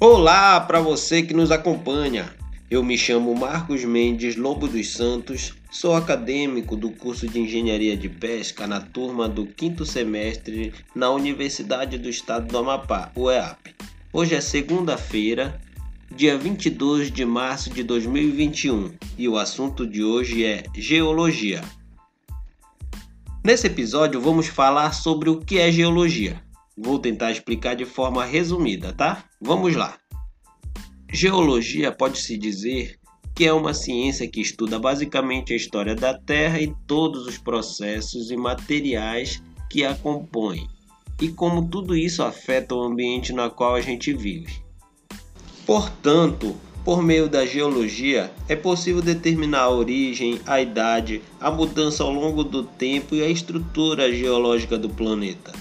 Olá para você que nos acompanha. Eu me chamo Marcos Mendes Lobo dos Santos, sou acadêmico do curso de Engenharia de Pesca na turma do quinto semestre na Universidade do Estado do Amapá, UEAP. Hoje é segunda-feira, dia 22 de março de 2021, e o assunto de hoje é geologia. Nesse episódio vamos falar sobre o que é geologia. Vou tentar explicar de forma resumida, tá? Vamos lá. Geologia pode-se dizer que é uma ciência que estuda basicamente a história da Terra e todos os processos e materiais que a compõem, e como tudo isso afeta o ambiente no qual a gente vive. Portanto, por meio da geologia, é possível determinar a origem, a idade, a mudança ao longo do tempo e a estrutura geológica do planeta.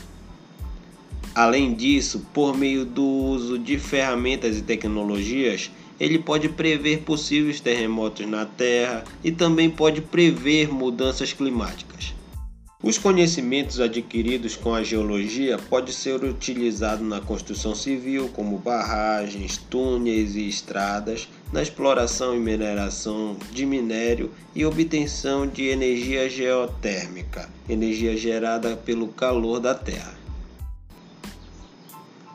Além disso, por meio do uso de ferramentas e tecnologias, ele pode prever possíveis terremotos na Terra e também pode prever mudanças climáticas. Os conhecimentos adquiridos com a geologia podem ser utilizados na construção civil, como barragens, túneis e estradas, na exploração e mineração de minério e obtenção de energia geotérmica, energia gerada pelo calor da Terra.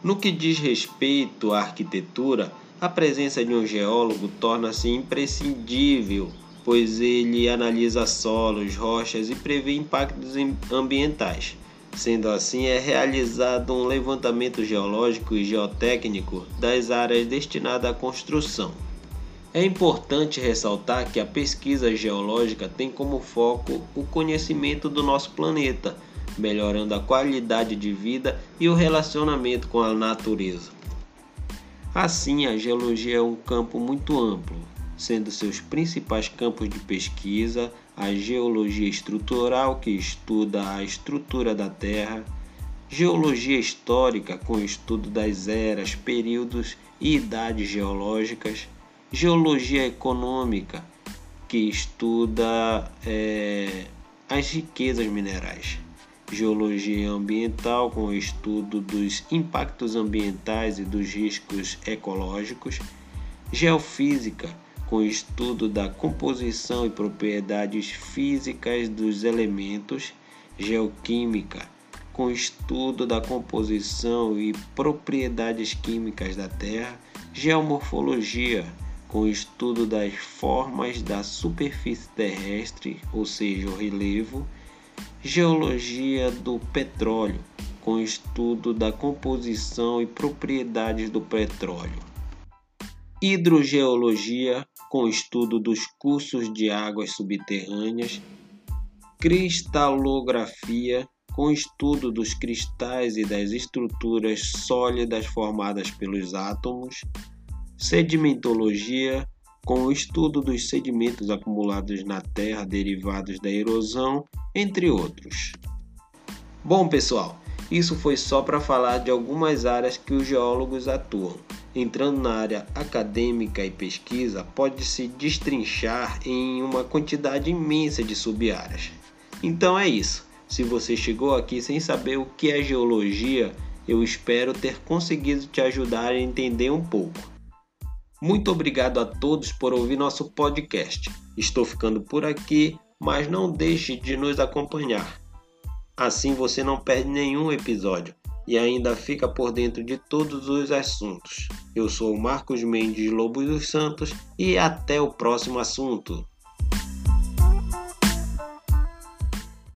No que diz respeito à arquitetura, a presença de um geólogo torna-se imprescindível, pois ele analisa solos, rochas e prevê impactos ambientais. Sendo assim, é realizado um levantamento geológico e geotécnico das áreas destinadas à construção. É importante ressaltar que a pesquisa geológica tem como foco o conhecimento do nosso planeta melhorando a qualidade de vida e o relacionamento com a natureza. Assim, a geologia é um campo muito amplo, sendo seus principais campos de pesquisa a geologia estrutural, que estuda a estrutura da Terra, geologia histórica, com estudo das eras, períodos e idades geológicas, geologia econômica, que estuda é, as riquezas minerais geologia ambiental, com o estudo dos impactos ambientais e dos riscos ecológicos, geofísica, com o estudo da composição e propriedades físicas dos elementos, geoquímica, com o estudo da composição e propriedades químicas da Terra, geomorfologia, com o estudo das formas da superfície terrestre, ou seja, o relevo, Geologia do petróleo, com estudo da composição e propriedades do petróleo. Hidrogeologia, com estudo dos cursos de águas subterrâneas. Cristalografia, com estudo dos cristais e das estruturas sólidas formadas pelos átomos. Sedimentologia, com o estudo dos sedimentos acumulados na Terra derivados da erosão, entre outros. Bom, pessoal, isso foi só para falar de algumas áreas que os geólogos atuam. Entrando na área acadêmica e pesquisa, pode-se destrinchar em uma quantidade imensa de sub-áreas. Então é isso. Se você chegou aqui sem saber o que é geologia, eu espero ter conseguido te ajudar a entender um pouco. Muito obrigado a todos por ouvir nosso podcast. Estou ficando por aqui, mas não deixe de nos acompanhar. Assim você não perde nenhum episódio e ainda fica por dentro de todos os assuntos. Eu sou Marcos Mendes Lobo dos Santos e até o próximo assunto.